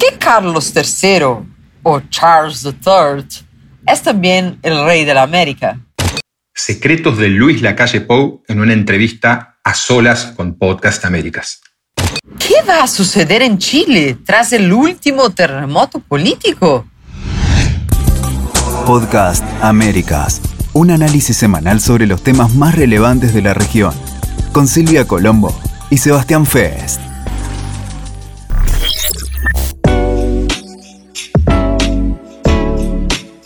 qué Carlos III o Charles III es también el rey de la América? Secretos de Luis Lacalle Pou en una entrevista a solas con Podcast Américas. ¿Qué va a suceder en Chile tras el último terremoto político? Podcast Américas, un análisis semanal sobre los temas más relevantes de la región, con Silvia Colombo y Sebastián Fest.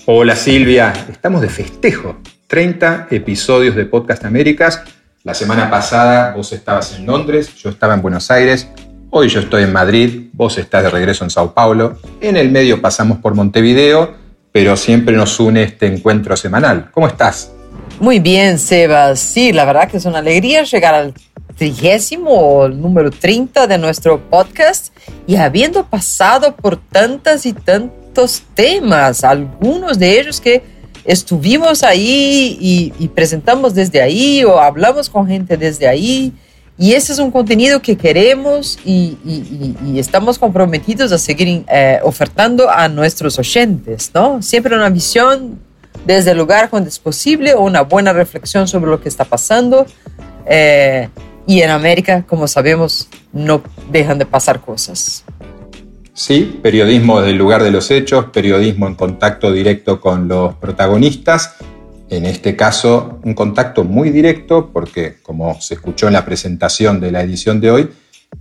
Hola Silvia, estamos de festejo. 30 episodios de Podcast Américas. La semana pasada vos estabas en Londres, yo estaba en Buenos Aires, hoy yo estoy en Madrid, vos estás de regreso en Sao Paulo. En el medio pasamos por Montevideo, pero siempre nos une este encuentro semanal. ¿Cómo estás? Muy bien, Sebas. Sí, la verdad que es una alegría llegar al trigésimo número 30 de nuestro podcast y habiendo pasado por tantas y tantas temas, algunos de ellos que estuvimos ahí y, presentamos desde ahí o hablamos con gente desde ahí. Y ese es un contenido que queremos y, estamos comprometidos a seguir eh, ofertando a nuestros oyentes, ¿no? Siempre una visión desde el lugar cuando es posible o una buena reflexión sobre lo que está pasando. Eh, y en América, como sabemos, no dejan de pasar cosas. Sí, periodismo desde el lugar de los hechos, periodismo en contacto directo con los protagonistas. En este caso, un contacto muy directo porque, como se escuchó en la presentación de la edición de hoy,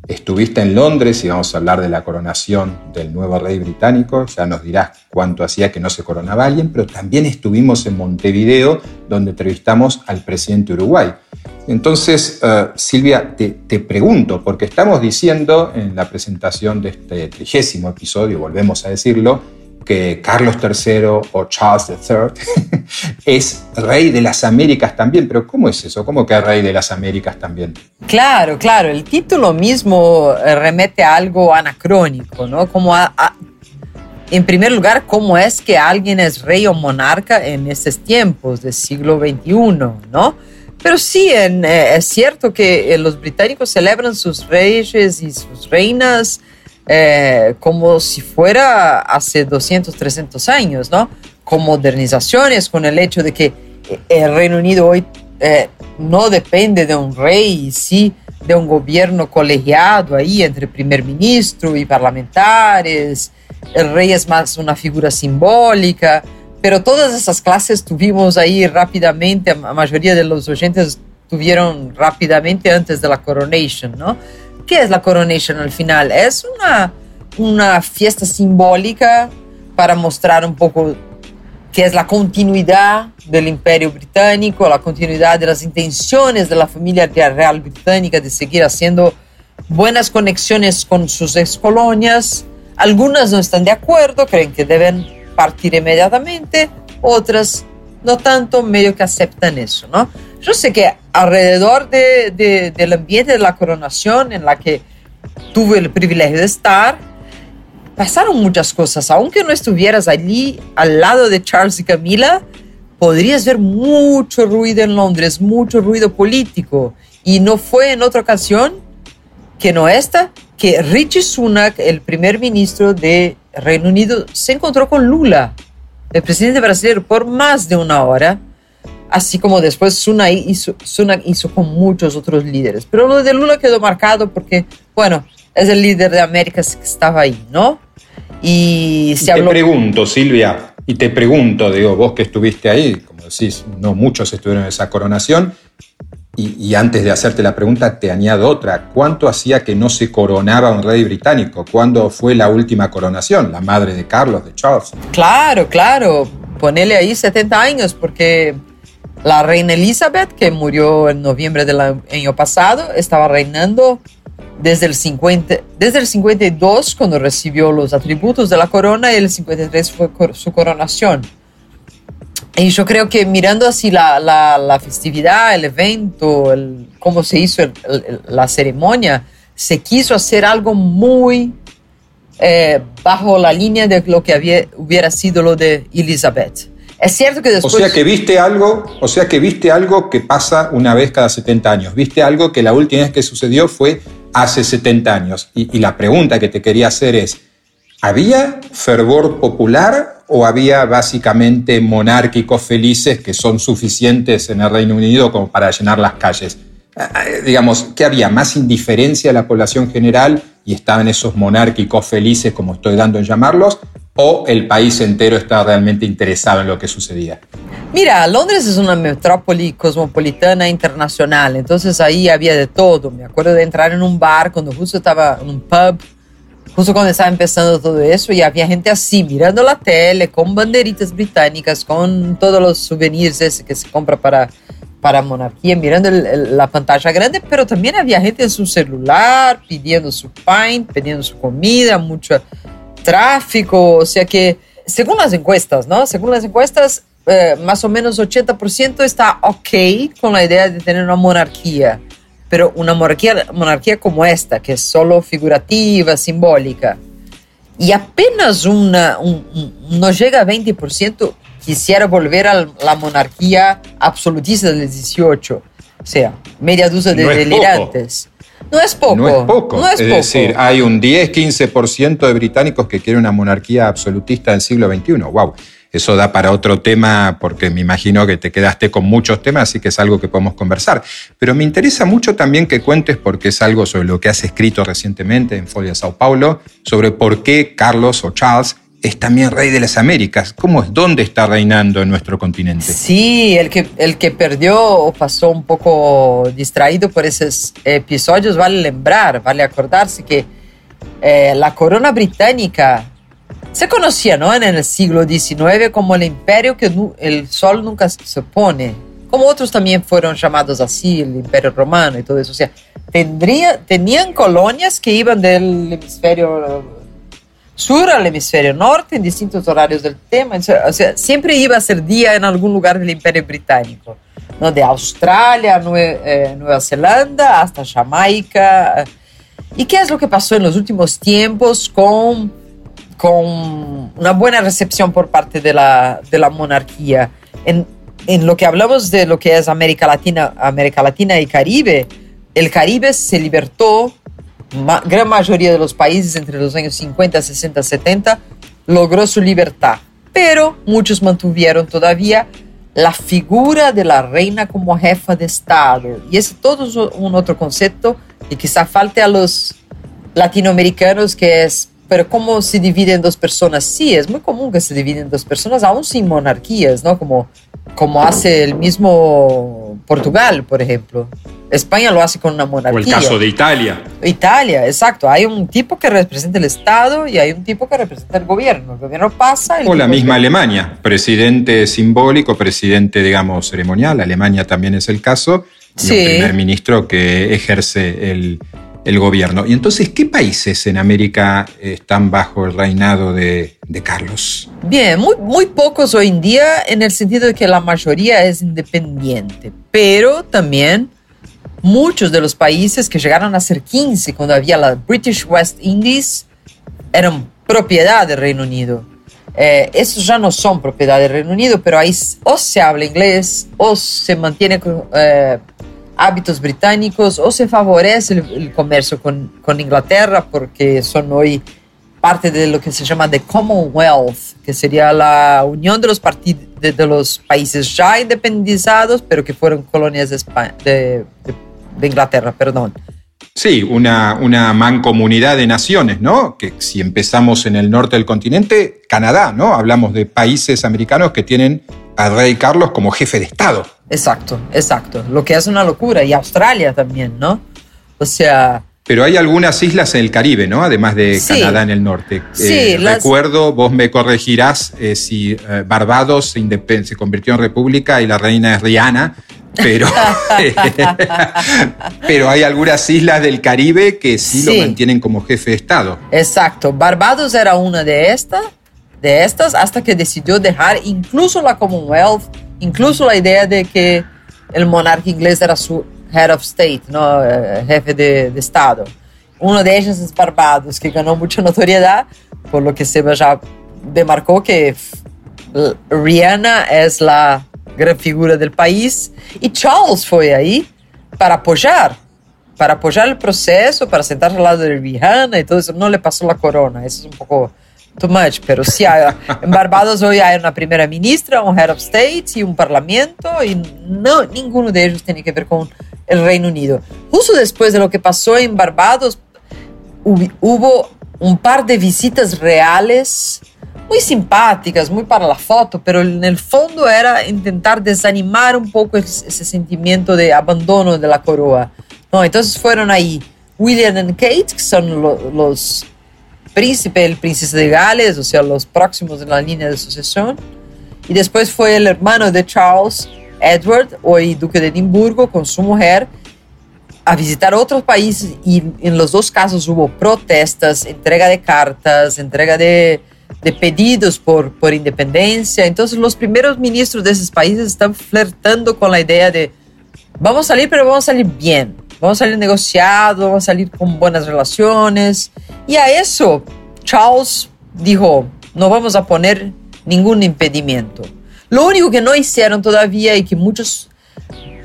estuviste en Londres y vamos a hablar de la coronación del nuevo rey británico. Ya nos dirás cuánto hacía que no se coronaba alguien, pero también estuvimos en Montevideo, donde entrevistamos al presidente Uruguay. Entonces, eh, Silvia, te, pregunto, porque estamos diciendo en la presentación de este trigésimo episodio, volvemos a decirlo, que Carlos III o Charles III es rey de las Américas también, pero ¿cómo es eso? ¿Cómo que rey de las Américas también? Claro, claro, el título mismo eh, remete a algo anacrónico, ¿no? Como en primer lugar, ¿cómo es que alguien es rey o monarca en estos tiempos del siglo XXI, ¿no? Pero sí, eh, es cierto que eh, los británicos celebran sus reyes y sus reinas eh, como si fuera hace 200, 300 años, ¿no? Con modernizaciones, con el hecho de que el Reino Unido hoy no depende de un rey, sí de un gobierno colegiado ahí entre primer ministro y parlamentares. El rey es más una figura simbólica pero todas esas clases tuvimos ahí rápidamente, la mayoría de los oyentes tuvieron rápidamente antes de la coronation, ¿no? ¿Qué es la coronation al final? Es una, una fiesta simbólica para mostrar un poco qué es la continuidad del imperio británico, la continuidad de las intenciones de la familia real británica de seguir haciendo buenas conexiones con sus ex colonias. Algunas no están de acuerdo, creen que deben partir inmediatamente, otras no tanto, medio que aceptan eso, ¿no? Yo sé que alrededor de, del ambiente de la coronación en la que tuve el privilegio de estar, pasaron muchas cosas. Aunque no estuvieras allí al lado de Charles y Camila, podrías ver mucho ruido en Londres, mucho ruido político. Y no fue en otra ocasión que no esta, que Richie Sunak, el primer ministro de Reino Unido, se encontró con Lula, el presidente brasileño, por más de una hora, así como después Sunak hizo, hizo con muchos otros líderes. Pero lo de Lula quedó marcado porque, bueno, es el líder de América que estaba ahí, ¿no? Y se Te pregunto, Silvia, y te pregunto, digo, vos que estuviste ahí, como decís, no muchos estuvieron en esa coronación, y, antes de hacerte la pregunta, te añado otra. ¿Cuánto hacía que no se coronaba un rey británico? ¿Cuándo fue la última coronación? ¿La madre de Carlos, de Charles? Claro, claro. Ponele ahí 70 años, porque la reina Elizabeth, que murió en noviembre del año pasado, estaba reinando desde el, 50, desde el 52, cuando recibió los atributos de la corona, y el 53 fue su coronación. Y yo creo que mirando así la, la, festividad, el evento, el, cómo se hizo la ceremonia, se quiso hacer algo muy eh, bajo la línea de lo que había, hubiera sido lo de Elizabeth. Es cierto que después... O sea que viste algo, o sea que viste algo que pasa una vez cada 70 años. Viste algo que la última vez que sucedió fue hace 70 años. Y, la pregunta que te quería hacer es, ¿Había fervor popular o había básicamente monárquicos felices que son suficientes en el Reino Unido como para llenar las calles? Ah, ah, digamos, ¿qué había? ¿Más indiferencia a la población general y estaban esos monárquicos felices, como estoy dando en llamarlos? ¿O el país entero estaba realmente interesado en lo que sucedía? Mira, Londres es una metrópoli cosmopolitana internacional, entonces ahí había de todo. Me acuerdo de entrar en un bar cuando justo estaba en un pub justo cuando estaba empezando todo eso y había gente así mirando la tele con banderitas británicas, con todos los souvenirs que se compra para, para monarquía, mirando la pantalla grande, pero también había gente en su celular pidiendo su pint, pidiendo su comida, mucho tráfico, o sea que según las encuestas, ¿no? Según las encuestas, eh, más o menos 80% está ok con la idea de tener una monarquía pero una monarquía, monarquía como esta, que es solo figurativa, simbólica, y apenas una, no llega a 20%, quisiera volver a la monarquía absolutista del 18, o sea, media duza de delirantes. No es poco. No es poco. es, decir, hay un 10-15% de británicos que quieren una monarquía absolutista del siglo XXI. ¡Wow! Eso da para otro tema porque me imagino que te quedaste con muchos temas, así que es algo que podemos conversar. Pero me interesa mucho también que cuentes, porque es algo sobre lo que has escrito recientemente en Folia Sao Paulo, sobre por qué Carlos o Charles es también rey de las Américas. ¿Cómo es? ¿Dónde está reinando en nuestro continente? Sí, el que, el que perdió o pasó un poco distraído por esos episodios, vale lembrar, vale acordarse que eh, la corona británica se conocía ¿no? en el siglo XIX como el imperio que el sol nunca se pone, como otros también fueron llamados así, el imperio romano y todo eso. O sea, tendría, tenían colonias que iban del hemisferio sur al hemisferio norte en distintos horarios del tema. O siempre iba a ser día en algún lugar del imperio británico, ¿no? de Australia, eh, Nueva Zelanda hasta Jamaica. ¿Y qué es lo que pasó en los últimos tiempos con con una buena recepción por parte de la, de la monarquía. En, en, lo que hablamos de lo que es América Latina, América Latina y Caribe, el Caribe se libertó, gran mayoría de los países entre los años 50, 60, 70 logró su libertad, pero muchos mantuvieron todavía la figura de la reina como jefa de Estado. Y ese todo es un otro concepto que quizá falte a los latinoamericanos, que es pero ¿cómo se divide en dos personas? Sí, es muy común que se dividen en dos personas, aún sin monarquías, ¿no? Como, como hace el mismo Portugal, por ejemplo. España lo hace con una monarquía. O el caso de Italia. Italia, exacto. Hay un tipo que representa el Estado y hay un tipo que representa el gobierno. El gobierno pasa. o la misma Alemania, presidente simbólico, presidente, digamos, ceremonial. Alemania también es el caso. Y un primer ministro que ejerce el, el gobierno. Y entonces, ¿qué países en América están bajo el reinado de, Carlos? Bien, muy, muy pocos hoy en día en el sentido de que la mayoría es independiente, pero también muchos de los países que llegaron a ser 15 cuando había la British West Indies eran propiedad del Reino Unido. Eh, esos ya no son propiedad del Reino Unido, pero ahí o se habla inglés o se mantiene eh, hábitos británicos o se favorece el, comercio con, con, Inglaterra porque son hoy parte de lo que se llama the Commonwealth, que sería la unión de los, países ya independizados, pero que fueron colonias de, de, de Inglaterra, perdón. Sí, una, una mancomunidad de naciones, ¿no? Que si empezamos en el norte del continente, Canadá, ¿no? Hablamos de países americanos que tienen al rey Carlos como jefe de Estado. Exacto, exacto. Lo que es una locura. Y Australia también, ¿no? O sea... Pero hay algunas islas en el Caribe, ¿no? Además de Canadá en el norte. Sí, eh, Recuerdo, vos me corregirás eh, si eh, Barbados se, se, convirtió en república y la reina es Rihanna, pero, pero hay algunas islas del Caribe que sí, lo mantienen como jefe de Estado. Exacto. Barbados era una de estas, de estas hasta que decidió dejar incluso la Commonwealth incluso la idea de que el monarca inglés era su head of state, ¿no? Eh, jefe de, Estado. Uno de ellos es Barbados, que ganó mucha notoriedad, por lo que se ya demarcó que Rihanna es la gran figura del país y Charles fue ahí para apoyar, para apoyar el proceso, para sentarse al lado de Rihanna y todo eso. No le pasó la corona, eso es un poco too much, pero sí, en Barbados hoy hay una primera ministra, un head of state y un parlamento y no, ninguno de ellos tiene que ver con el Reino Unido. Justo después de lo que pasó en Barbados, hubo un par de visitas reales muy simpáticas, muy para la foto, pero en el fondo era intentar desanimar un poco ese sentimiento de abandono de la coroa. No, entonces fueron ahí William y Kate, que son los príncipe, el príncipe de Gales, o sea, los próximos en la línea de sucesión. Y después fue el hermano de Charles, Edward, hoy duque de Edimburgo, con su mujer, a visitar otros países y en los dos casos hubo protestas, entrega de cartas, entrega de, de pedidos por, por independencia. Entonces los primeros ministros de esos países están flertando con la idea de vamos a salir, pero vamos a salir bien. Vamos a salir negociados, vamos a salir con buenas relaciones. Y a eso Charles dijo, no vamos a poner ningún impedimento. Lo único que no hicieron todavía y que muchos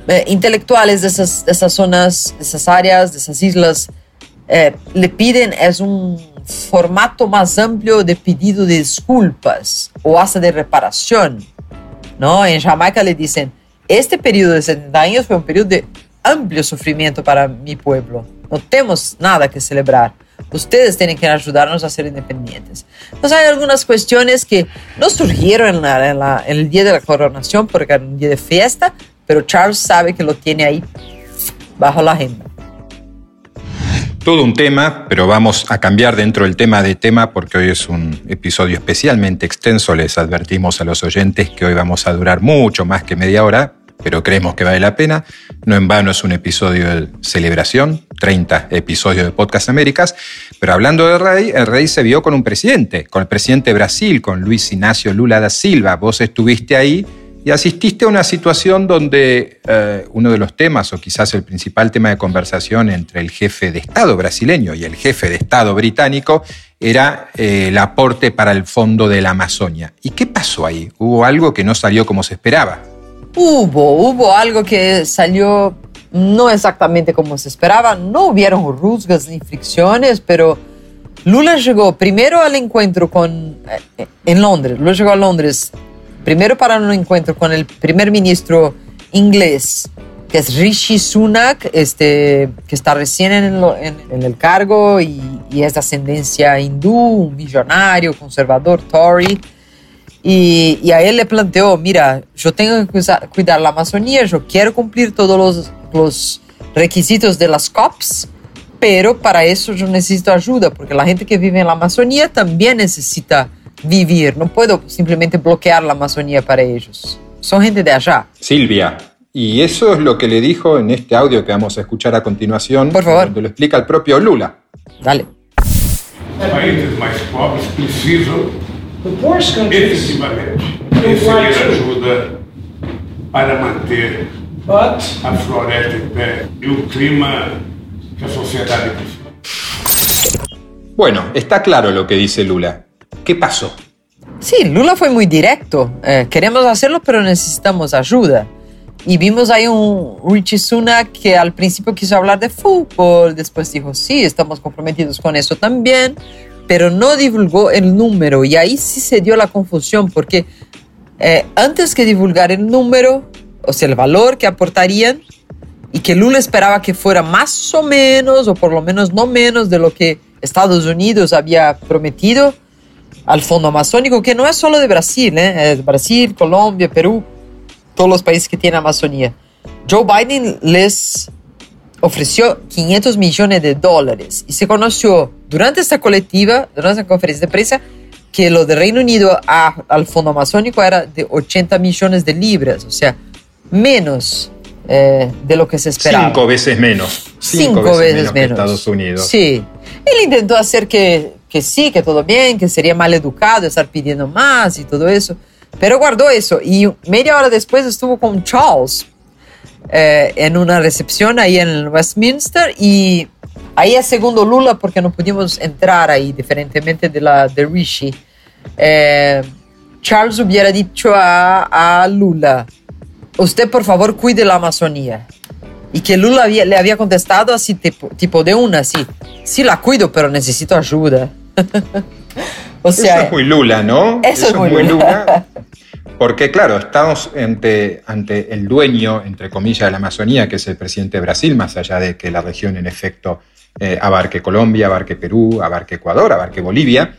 eh, intelectuales de esas, de esas, zonas, de esas áreas, de esas islas, eh, le piden es un formato más amplio de pedido de disculpas o hasta de reparación. ¿no? En Jamaica le dicen, este periodo de 70 años fue un periodo de amplio sufrimiento para mi pueblo. No tenemos nada que celebrar. Ustedes tienen que ayudarnos a ser independientes. Entonces hay algunas cuestiones que no surgieron en, en, el día de la coronación porque era un día de fiesta, pero Charles sabe que lo tiene ahí bajo la agenda. Todo un tema, pero vamos a cambiar dentro del tema de tema porque hoy es un episodio especialmente extenso. Les advertimos a los oyentes que hoy vamos a durar mucho más que media hora, pero creemos que vale la pena. No en vano es un episodio de celebración, 30 episodios de Podcast Américas. Pero hablando del rey, el rey se vio con un presidente, con el presidente de Brasil, con Luis Ignacio Lula da Silva. Vos estuviste ahí y asististe a una situación donde eh, uno de los temas, o quizás el principal tema de conversación entre el jefe de Estado brasileño y el jefe de Estado británico, era eh, el aporte para el fondo de la Amazonia. ¿Y qué pasó ahí? ¿Hubo algo que no salió como se esperaba? Hubo, hubo algo que salió no exactamente como se esperaba, no hubieron rusgas ni fricciones, pero Lula llegó primero al encuentro con, eh, en Londres, Lula llegó a Londres primero para un encuentro con el primer ministro inglés, que es Rishi Sunak, este, que está recién en, en, el cargo y, y, es de ascendencia hindú, millonario, conservador, Tory. Y, a él le planteó, mira, yo tengo que cuidar la Amazonía, yo quiero cumplir todos los, los requisitos de las COPs, pero para eso yo necesito ayuda, porque la gente que vive en la Amazonía también necesita vivir, no puedo simplemente bloquear la Amazonía para ellos. Son gente de allá. Silvia, y eso es lo que le dijo en este audio que vamos a escuchar a continuación, Por favor. donde lo explica el propio Lula. Dale. Países más pobres precisam efetivamente receber ajuda para manter a floresta em pé e o clima que a sociedade precisa. Bueno, está claro lo que dice Lula. ¿Qué pasó? Sí, Lula fue muy directo. Eh, queremos hacerlo, pero necesitamos ayuda. Y vimos ahí un Richie Sunak que al principio quiso hablar de fútbol, después dijo, sí, estamos comprometidos con eso también, pero no divulgó el número y ahí sí se dio la confusión porque eh, antes que divulgar el número, o sea, el valor que aportarían y que Lula esperaba que fuera más o menos, o por lo menos no menos de lo que Estados Unidos había prometido al Fondo Amazónico, que no es solo de Brasil, ¿eh? es Brasil, Colombia, Perú, todos los países que tienen Amazonía. Joe Biden les ofreció 500 millones de dólares y se conoció durante esta colectiva, durante esta conferencia de prensa, que lo de Reino Unido al Fondo Amazónico era de 80 millones de libras, o sea, menos eh, de lo que se esperaba. Cinco veces menos. Cinco, veces, menos, que Estados Unidos. Sí. Él intentó hacer que, que sí, que todo bien, que sería mal educado estar pidiendo más y todo eso, pero guardó eso y media hora después estuvo con Charles eh, en una recepción ahí en Westminster y ahí es segundo Lula porque no pudimos entrar ahí, diferentemente de la de Rishi. Eh, Charles hubiera dicho a, a, Lula, usted por favor cuide la Amazonía. Y que Lula le había contestado así, tipo, tipo de una, así, sí la cuido, pero necesito ayuda. O sea, eso es muy Lula, ¿no? Eso, es eso es muy Lula. Porque, claro, estamos ante, ante el dueño, entre comillas, de la Amazonía, que es el presidente de Brasil, más allá de que la región, en efecto, eh, abarque Colombia, abarque Perú, abarque Ecuador, abarque Bolivia.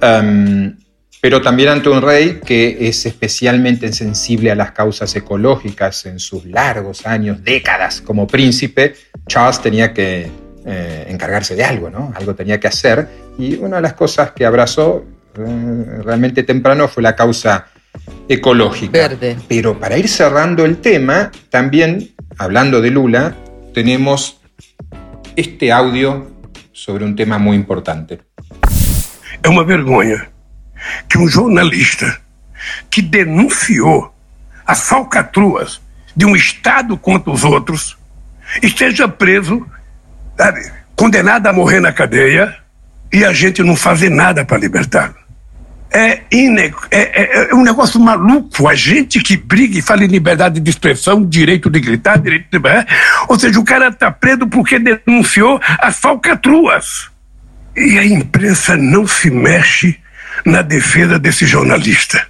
Em, pero también ante un rey que es especialmente sensible a las causas ecológicas en sus largos años, décadas como príncipe, Charles tenía que eh, encargarse de algo, ¿no? Algo tenía que hacer. Y una de las cosas que abrazó eh, realmente temprano fue la causa ecológica. Verde. Pero para ir cerrando el tema, también, hablando de Lula, tenemos este audio sobre un tema muy importante. Es una vergüenza que um jornalista que denunciou as falcatruas de um Estado contra os outros esteja preso, sabe, condenado a morrer na cadeia e a gente não fazer nada para libertá-lo. É, é, é, é, um negócio maluco. A gente que briga e fala em liberdade de expressão, direito de gritar, direito de. Ou seja, o cara está preso porque denunciou as falcatruas. E a imprensa não se mexe na defesa desse jornalista.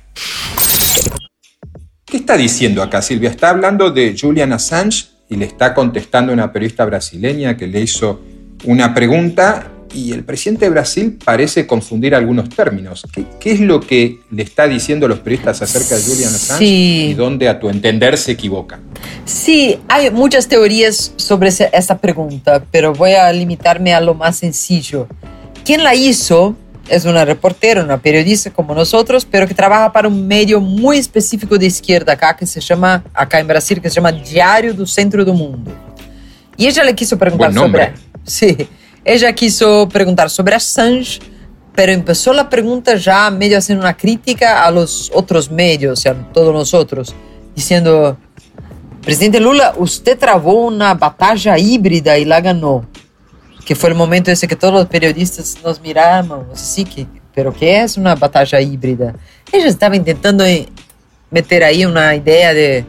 ¿Qué está diciendo acá Silvia? Está hablando de Julian Assange y le está contestando a una periodista brasileña que le hizo una pregunta y el presidente de Brasil parece confundir algunos términos. ¿Qué, es lo que le está diciendo a los periodistas acerca de Julian Assange y dónde a tu entender se equivoca? Sí, hay muchas teorías sobre esta pregunta, pero voy a limitarme a lo más sencillo. ¿Quién la hizo? Es una reportera, una periodista como nosotros, pero que trabaja para un medio muy específico de izquierda acá, que se llama, acá en Brasil, que se llama Diario do Centro do Mundo. Y ella le quiso preguntar sobre... Sí, ella quiso preguntar sobre Assange, pero empezó la pregunta ya medio haciendo una crítica a los otros medios, o sea, a todos nosotros, diciendo, presidente Lula, usted trabó una batalla híbrida y la ganó que foi o momento esse que todos os periodistas nos miravam, assim, que, pero que é uma batalha híbrida? Eles estavam tentando meter aí uma ideia de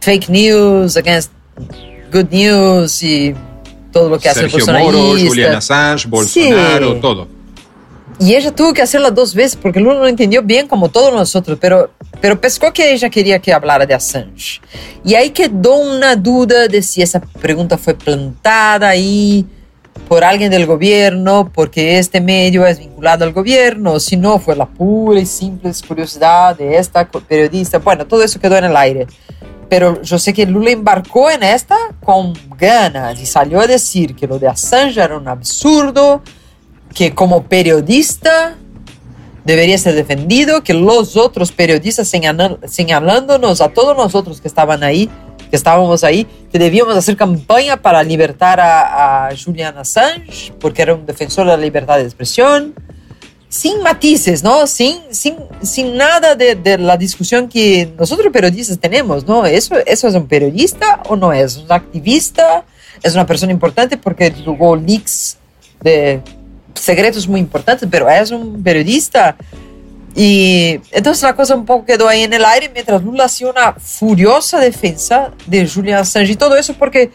fake news against good news e todo o que hace Sergio Moro, Julian Assange, Bolsonaro, sí. todo. Y ella tuvo que hacerla dos veces porque Lula no entendió bien como todos nosotros, pero, pero pescó que ella quería que hablara de Assange. Y ahí quedó una duda de si esa pregunta fue plantada ahí por alguien del gobierno, porque este medio es vinculado al gobierno, si no fue la pura y simple curiosidad de esta periodista. Bueno, todo eso quedó en el aire. Pero yo sé que Lula embarcó en esta con ganas y salió a decir que lo de Assange era un absurdo, que como periodista debería ser defendido, que los otros periodistas señalándonos a todos nosotros que estaban ahí que estábamos ahí, que debíamos hacer campaña para libertar a, Julian Assange, porque era un defensor de la libertad de expresión, sin matices, ¿no? Sin, sin, sin nada de, de, la discusión que nosotros periodistas tenemos, ¿no? ¿Eso, ¿Eso es un periodista o no es? ¿Un activista? ¿Es una persona importante porque tuvo leaks de secretos muy importantes, pero es un periodista? Y entonces la cosa un poco quedó ahí en el aire mientras Lula hacía una furiosa defensa de Julian Assange y todo eso porque,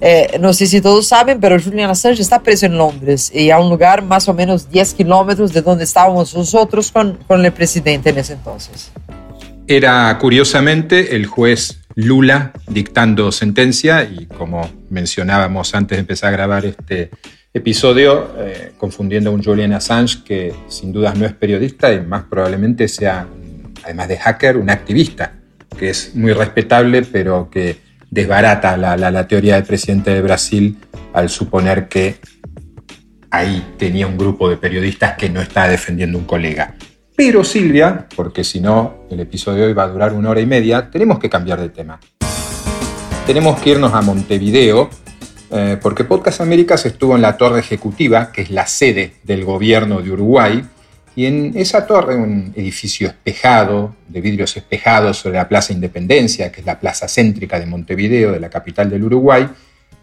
eh, no sé si todos saben, pero Julian Assange está preso en Londres y a un lugar más o menos 10 kilómetros de donde estábamos nosotros con, con el presidente en ese entonces. Era curiosamente el juez Lula dictando sentencia y como mencionábamos antes de empezar a grabar este episodio eh, confundiendo a un Julian Assange que sin dudas no es periodista y más probablemente sea, además de hacker, un activista, que es muy respetable, pero que desbarata la, la teoría del presidente de Brasil al suponer que ahí tenía un grupo de periodistas que no está defendiendo un colega. Pero Silvia, porque si no el episodio hoy va a durar una hora y media, tenemos que cambiar de tema. Tenemos que irnos a Montevideo eh, porque Podcast Américas estuvo en la torre ejecutiva, que es la sede del gobierno de Uruguay, y en esa torre, un edificio espejado, de vidrios espejados sobre la Plaza Independencia, que es la plaza céntrica de Montevideo, de la capital del Uruguay,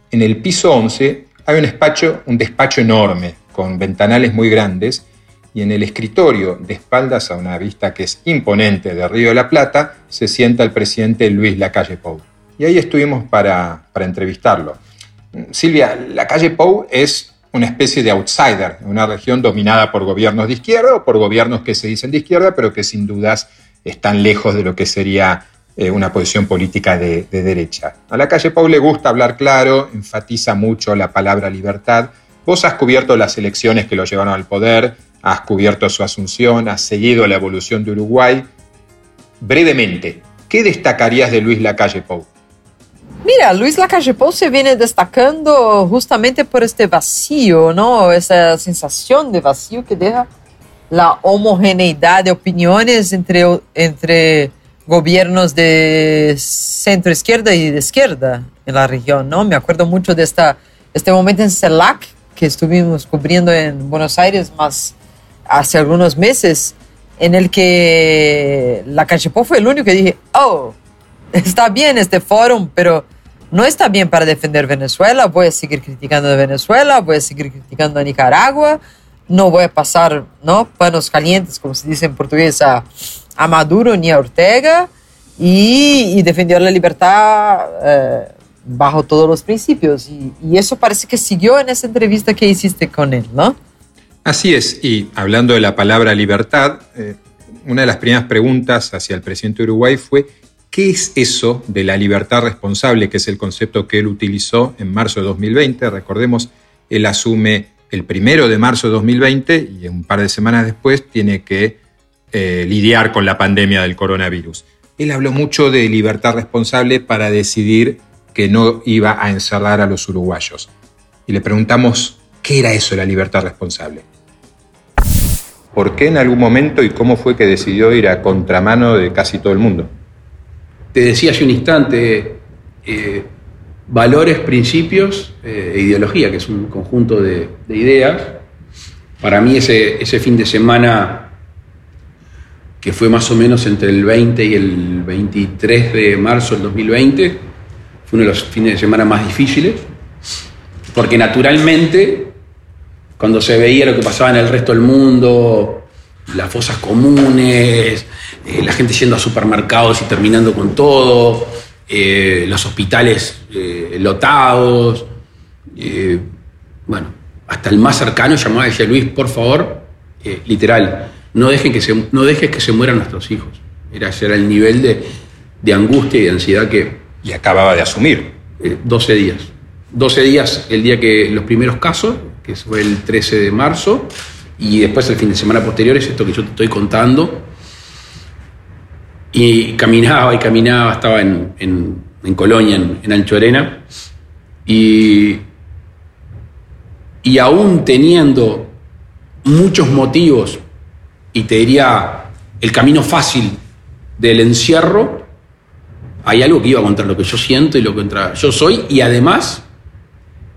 en el piso 11 hay un despacho, un despacho enorme, con ventanales muy grandes, y en el escritorio, de espaldas a una vista que es imponente de Río de la Plata, se sienta el presidente Luis Lacalle Pou. Y ahí estuvimos para, para entrevistarlo. Silvia, la calle Pou es una especie de outsider, una región dominada por gobiernos de izquierda o por gobiernos que se dicen de izquierda, pero que sin dudas están lejos de lo que sería eh, una posición política de, derecha. A la calle Pau le gusta hablar claro, enfatiza mucho la palabra libertad. Vos has cubierto las elecciones que lo llevaron al poder, has cubierto su asunción, has seguido la evolución de Uruguay. Brevemente, ¿qué destacarías de Luis Lacalle Pou? Mira, Luis Lacalle Pou se viene destacando justamente por este vacío, ¿no? Esa sensación de vacío que deja la homogeneidad de opiniones entre, entre gobiernos de centro izquierda y de izquierda en la región, ¿no? Me acuerdo mucho de esta, este momento en CELAC que estuvimos cubriendo en Buenos Aires más hace algunos meses, en el que la Pou fue el único que dije, oh, está bien este foro, pero no está bien para defender Venezuela, voy a seguir criticando a Venezuela, voy a seguir criticando a Nicaragua, no voy a pasar ¿no? panos calientes, como se dice en portugués, a, a Maduro ni a Ortega, y, defendió la libertad eh, bajo todos los principios. Y, y, eso parece que siguió en esa entrevista que hiciste con él, ¿no? Así es, y hablando de la palabra libertad, eh, una de las primeras preguntas hacia el presidente de Uruguay fue ¿Qué es eso de la libertad responsable, que es el concepto que él utilizó en marzo de 2020? Recordemos, él asume el primero de marzo de 2020 y un par de semanas después tiene que eh, lidiar con la pandemia del coronavirus. Él habló mucho de libertad responsable para decidir que no iba a encerrar a los uruguayos. Y le preguntamos, ¿qué era eso de la libertad responsable? ¿Por qué en algún momento y cómo fue que decidió ir a contramano de casi todo el mundo? Te decía hace un instante, eh, valores, principios eh, e ideología, que es un conjunto de, ideas. Para mí ese, ese, fin de semana, que fue más o menos entre el 20 y el 23 de marzo del 2020, fue uno de los fines de semana más difíciles, porque naturalmente, cuando se veía lo que pasaba en el resto del mundo, las fosas comunes, eh, la gente yendo a supermercados y terminando con todo, eh, los hospitales eh, lotados. bueno, hasta el más cercano llamaba y decía, Luis, por favor, literal, no, dejen que se, no dejes que se mueran nuestros hijos. Era, era el nivel de, de angustia y de ansiedad que... Y acababa de asumir. 12 días. 12 días el día que los primeros casos, que fue el 13 de marzo, y después el fin de semana posterior es esto que yo te estoy contando, y caminaba y caminaba, estaba en, en, Colonia, en, en, Ancho Arena, y, y aún teniendo muchos motivos, y te diría el camino fácil del encierro, hay algo que iba contra lo que yo siento y lo que contra yo soy, y además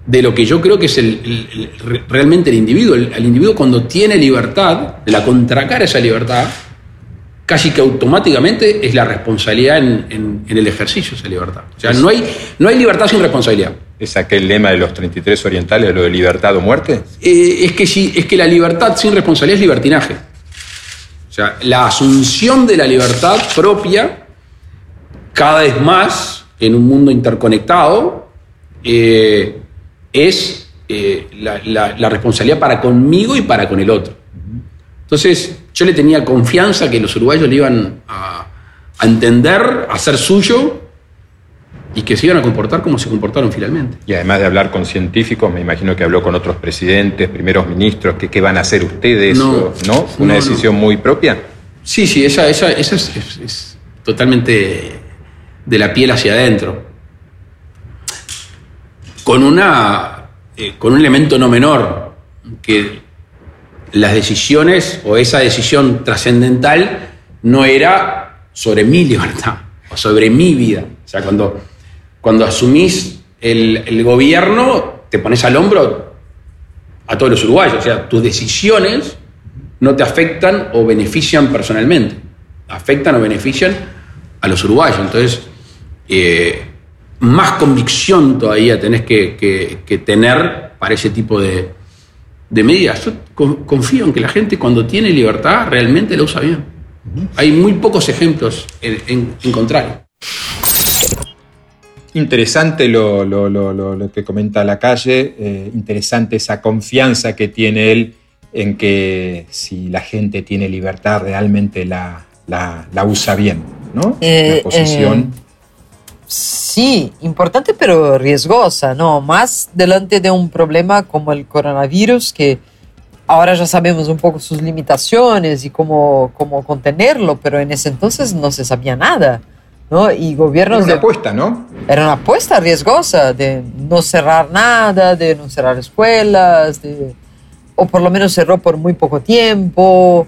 de lo que yo creo que es el, realmente el individuo. El, el, individuo cuando tiene libertad, la contracara esa libertad, casi que automáticamente es la responsabilidad en, el ejercicio de esa libertad. O sea, no hay, no hay libertad sin responsabilidad. ¿Es aquel lema de los 33 orientales, lo de libertad o muerte? Eh, es, que sí, es que la libertad sin responsabilidad es libertinaje. O sea, la asunción de la libertad propia, cada vez más en un mundo interconectado, eh, es eh, la responsabilidad para conmigo y para con el otro. Entonces, yo le tenía confianza que los uruguayos le iban a, entender, a hacer suyo y que se iban a comportar como se comportaron finalmente. Y además de hablar con científicos, me imagino que habló con otros presidentes, primeros ministros, que qué van a hacer ustedes, ¿no? ¿no? ¿Una decisión muy propia? Sí, sí, esa, esa, esa es, totalmente de la piel hacia adentro. Con, una, eh, con un elemento no menor, que las decisiones o esa decisión trascendental no era sobre mi libertad o sobre mi vida. O sea, cuando, cuando asumís el, gobierno, te pones al hombro a todos los uruguayos. O sea, tus decisiones no te afectan o benefician personalmente. Afectan o benefician a los uruguayos. Entonces, eh, más convicción todavía tenés que tener para ese tipo de, de medidas. Confío en que la gente cuando tiene libertad realmente la usa bien. Hay muy pocos ejemplos en, contrario. interesante lo, lo, lo, lo que comenta la calle, eh, interesante esa confianza que tiene él en que si la gente tiene libertad realmente la, la, la usa bien, ¿no? Eh, la posición. eh, Sí, importante pero riesgosa, ¿no? Más delante de un problema como el coronavirus, que ahora ya sabemos un poco sus limitaciones y cómo, cómo contenerlo, pero en ese entonces no se sabía nada, ¿no? Y Era gobiernos una de- apuesta, ¿no? era una apuesta riesgosa de no cerrar nada, de no cerrar escuelas, de- o por lo menos cerró por muy poco tiempo.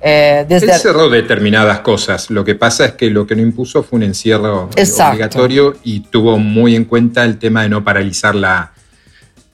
eh, desde Él cerró determinadas cosas. Lo que pasa es que lo que no impuso fue un encierro Exacto. obligatorio y tuvo muy en cuenta el tema de no paralizar la,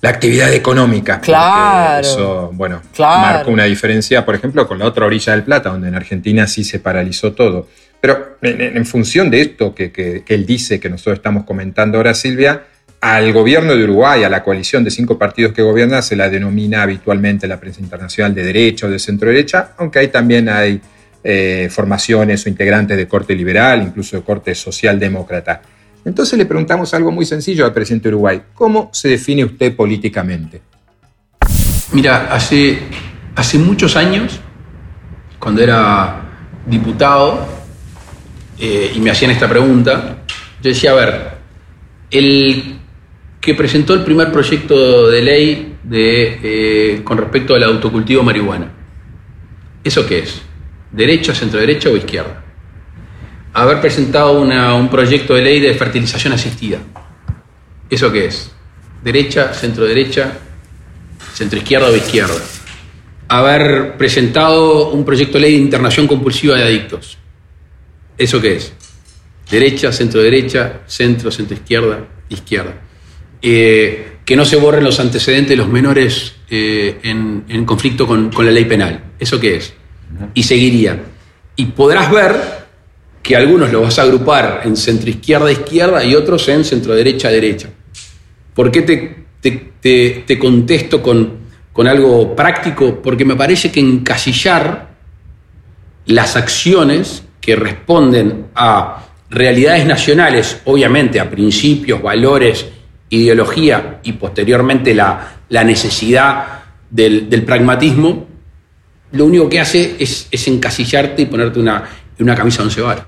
la actividad económica. Claro. Eso, bueno, Claro. marcó una diferencia, por ejemplo, con la otra orilla del Plata, donde en Argentina sí se paralizó todo. Pero en, en- en función de esto que, que- que él dice, que nosotros estamos comentando ahora, Silvia, al gobierno de Uruguay, a la coalición de cinco partidos que gobierna, se la denomina habitualmente la prensa internacional de derecha o de centro derecha, aunque ahí también hay eh, formaciones o integrantes de corte liberal, incluso de corte socialdemócrata. Entonces le preguntamos algo muy sencillo al presidente de Uruguay. ¿Cómo se define usted políticamente? Mira, hace, hace muchos años, cuando era diputado, eh, y me hacían esta pregunta, yo decía, a ver, el que presentó el primer proyecto de ley de, eh, con respecto al autocultivo marihuana, ¿eso qué es? ¿Derecha, centro derecha o izquierda? Haber presentado una- un proyecto de ley de fertilización asistida, ¿eso qué es? ¿Derecha, centro derecha, centro izquierda o izquierda. Haber presentado un proyecto de ley de internación compulsiva de adictos. ¿Eso qué es? Derecha, centro derecha, centro, centro izquierda, izquierda. Eh, que no se borren los antecedentes de los menores eh, en, conflicto con, con la ley penal. ¿Eso qué es? Y seguiría. Y podrás ver que algunos los vas a agrupar en centro izquierda, izquierda y otros en centro derecha, derecha. ¿Por qué te, te- te- te contesto con, con algo práctico? Porque me parece que encasillar las acciones que responden a realidades nacionales, obviamente a principios, valores, ideología y posteriormente la, la necesidad del, del pragmatismo, lo único que hace es, es encasillarte y ponerte una, una camisa once varas.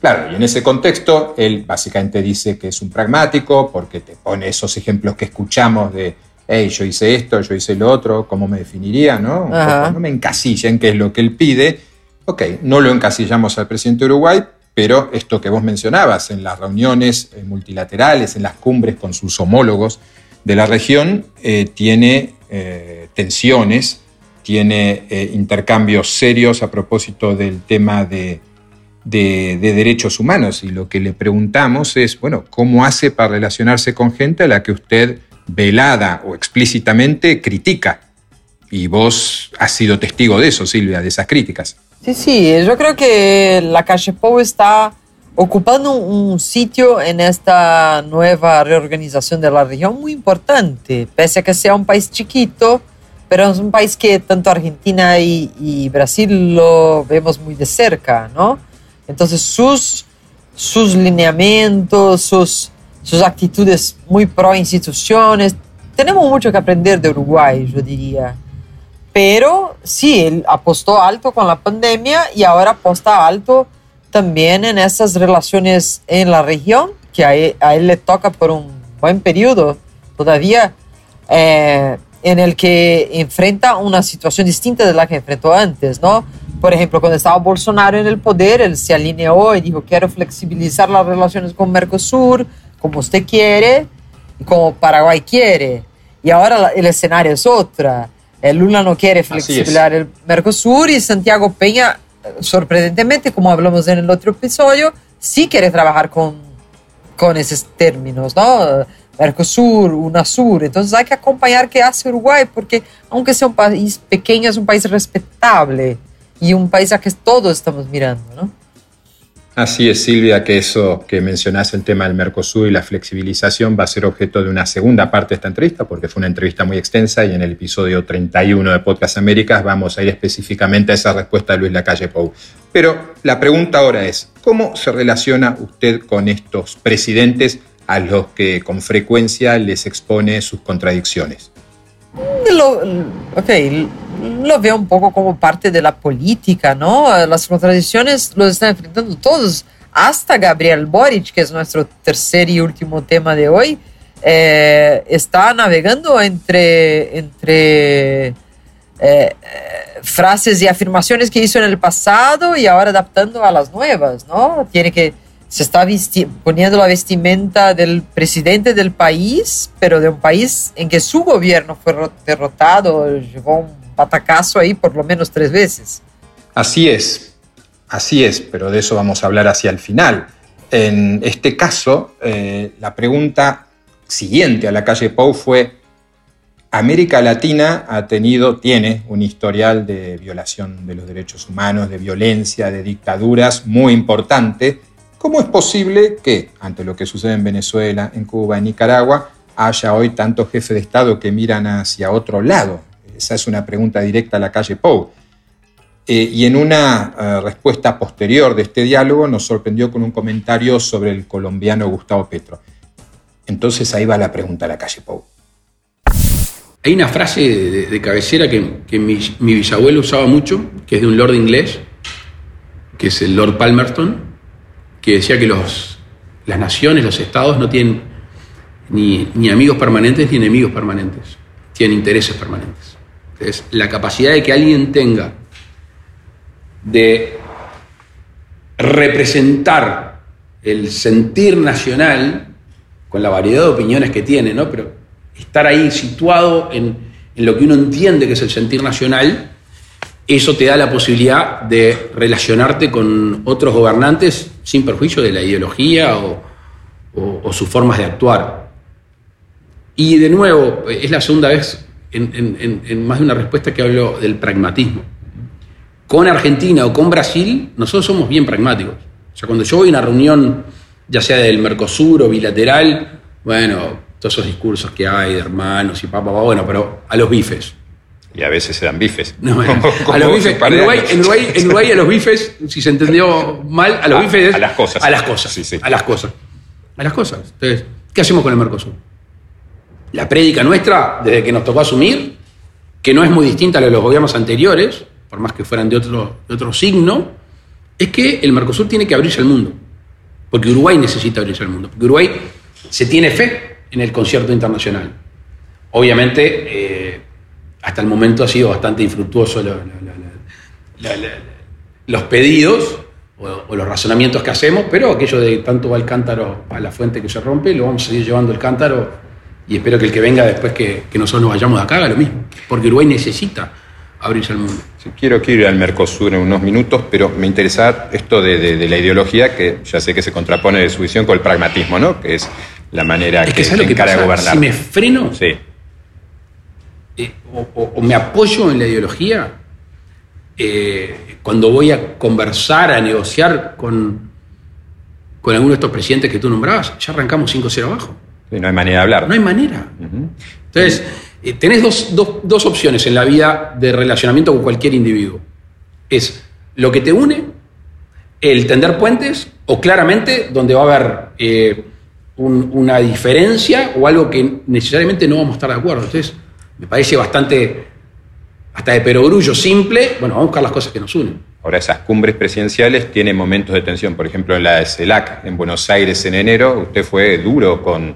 Claro, y en ese contexto, él básicamente dice que es un pragmático porque te pone esos ejemplos que escuchamos de, hey, yo hice esto, yo hice lo otro, ¿cómo me definiría? ¿no? Un Ajá. poco, no me encasillen qué es lo que él pide. Ok, no lo encasillamos al presidente de Uruguay, pero esto que vos mencionabas en las reuniones eh, multilaterales, en las cumbres con sus homólogos de la región, eh, tiene eh, tensiones, tiene eh, intercambios serios a propósito del tema de, de, de derechos humanos. Y lo que le preguntamos es, bueno, ¿cómo hace para relacionarse con gente a la que usted velada o explícitamente critica? Y vos has sido testigo de eso, Silvia, de esas críticas. Sí, sí, yo creo que la calle Pou está ocupando un sitio en esta nueva reorganización de la región muy importante, pese a que sea un país chiquito, pero es un país que tanto Argentina y, y Brasil lo vemos muy de cerca, ¿no? Entonces sus, sus lineamientos, sus, sus actitudes muy pro instituciones, tenemos mucho que aprender de Uruguay, yo diría. Pero sí, él apostó alto con la pandemia y ahora aposta alto también en esas relaciones en la región, que a él, a él le toca por un buen periodo todavía, eh, en el que enfrenta una situación distinta de la que enfrentó antes, ¿no? Por ejemplo, cuando estaba Bolsonaro en el poder, él se alineó y dijo, quiero flexibilizar las relaciones con Mercosur, como usted quiere y como Paraguay quiere. Y ahora el escenario es otra. El Lula no quiere flexibilizar el Mercosur y Santiago Peña, eh, sorprendentemente, como hablamos en el otro episodio, sí quiere trabajar con, con esos términos, ¿no? Mercosur, UNASUR. Entonces hay que acompañar qué hace Uruguay, porque aunque sea un país pequeño, es un país respetable y un país a que todos estamos mirando, ¿no? Así es, Silvia, que eso que mencionás, el tema del Mercosur y la flexibilización, va a ser objeto de una segunda parte de esta entrevista, porque fue una entrevista muy extensa y en el episodio 31 de Podcast Américas vamos a ir específicamente a esa respuesta de Luis Lacalle Pou. Pero la pregunta ahora es, ¿cómo se relaciona usted con estos presidentes a los que con frecuencia les expone sus contradicciones? Lo, ok, lo veo un poco como parte de la política, ¿no? Las contradicciones los están enfrentando todos, hasta Gabriel Boric, que es nuestro tercer y último tema de hoy, eh, está navegando entre, entre eh, frases y afirmaciones que hizo en el pasado y ahora adaptando a las nuevas, ¿no? Tiene que se está poniendo la vestimenta del presidente del país, pero de un país en que su gobierno fue derrotado, llevó un patacazo ahí por lo menos tres veces. Así es, así es, pero de eso vamos a hablar hacia el final. En este caso, eh, la pregunta siguiente a la calle Pou fue, América Latina ha tenido, tiene un historial de violación de los derechos humanos, de violencia, de dictaduras muy importante ¿Cómo es posible que, ante lo que sucede en Venezuela, en Cuba, en Nicaragua, haya hoy tantos jefes de Estado que miran hacia otro lado? Esa es una pregunta directa a la calle Pou. Eh, y en una eh, respuesta posterior de este diálogo nos sorprendió con un comentario sobre el colombiano Gustavo Petro. Entonces ahí va la pregunta a la calle Pou. Hay una frase de, cabecera que, mi, mi, bisabuelo usaba mucho, que es de un lord inglés, que es el Lord Palmerston, que decía que los, las naciones, los estados no tienen ni, amigos permanentes ni enemigos permanentes, tienen intereses permanentes. Entonces, la capacidad de que alguien tenga de representar el sentir nacional con la variedad de opiniones que tiene, ¿no? Pero estar ahí situado en, en lo que uno entiende que es el sentir nacional, eso te da la posibilidad de relacionarte con otros gobernantes sin perjuicio de la ideología o, sus formas de actuar. Y de nuevo, es la segunda vez en, más de una respuesta que hablo del pragmatismo. Con Argentina o con Brasil, nosotros somos bien pragmáticos. O sea, cuando yo voy a una reunión, ya sea del Mercosur o bilateral, bueno, todos esos discursos que hay de hermanos y papá, bueno, pero a los bifes. Y a veces se dan bifes. a los bifes en, Uruguay, a los bifes, si se entendió mal, a los bifes A las cosas. A las cosas. Sí, sí. A las cosas. A las cosas. Entonces, ¿qué hacemos con el Mercosur? La prédica nuestra, desde que nos tocó asumir, que no es muy distinta a la de los gobiernos anteriores, por más que fueran de otro, de otro signo, es que el Mercosur tiene que abrirse al mundo. Porque Uruguay necesita abrirse al mundo. Porque Uruguay se tiene fe en el concierto internacional. Obviamente, eh, hasta el momento ha sido bastante infructuoso los pedidos o, los razonamientos que hacemos, pero aquello de tanto va el cántaro a la fuente que se rompe, lo vamos a seguir llevando el cántaro y espero que el que venga después que, nosotros nos vayamos de acá haga lo mismo, porque Uruguay necesita abrirse al mundo. quiero que ir al Mercosur en unos minutos, pero me interesa esto de, la ideología, que ya sé que se contrapone de su visión con el pragmatismo, ¿no? que es la manera que, se encara de gobernar. Si me freno, sí eh, o, me apoyo en la ideología eh, cuando voy a conversar, a negociar con, con alguno de estos presidentes que tú nombrabas, ya arrancamos 5-0 abajo. no hay manera de hablar. No hay manera. Entonces, eh, tenés dos, dos, opciones en la vida de relacionamiento con cualquier individuo. Es lo que te une, el tender puentes, o claramente donde va a haber una diferencia o algo que necesariamente no vamos a estar de acuerdo. Entonces, me parece bastante, hasta de perogrullo simple, bueno, vamos a buscar las cosas que nos unen. Ahora, esas cumbres presidenciales tienen momentos de tensión. Por ejemplo, en la de CELAC en Buenos Aires en enero, usted fue duro con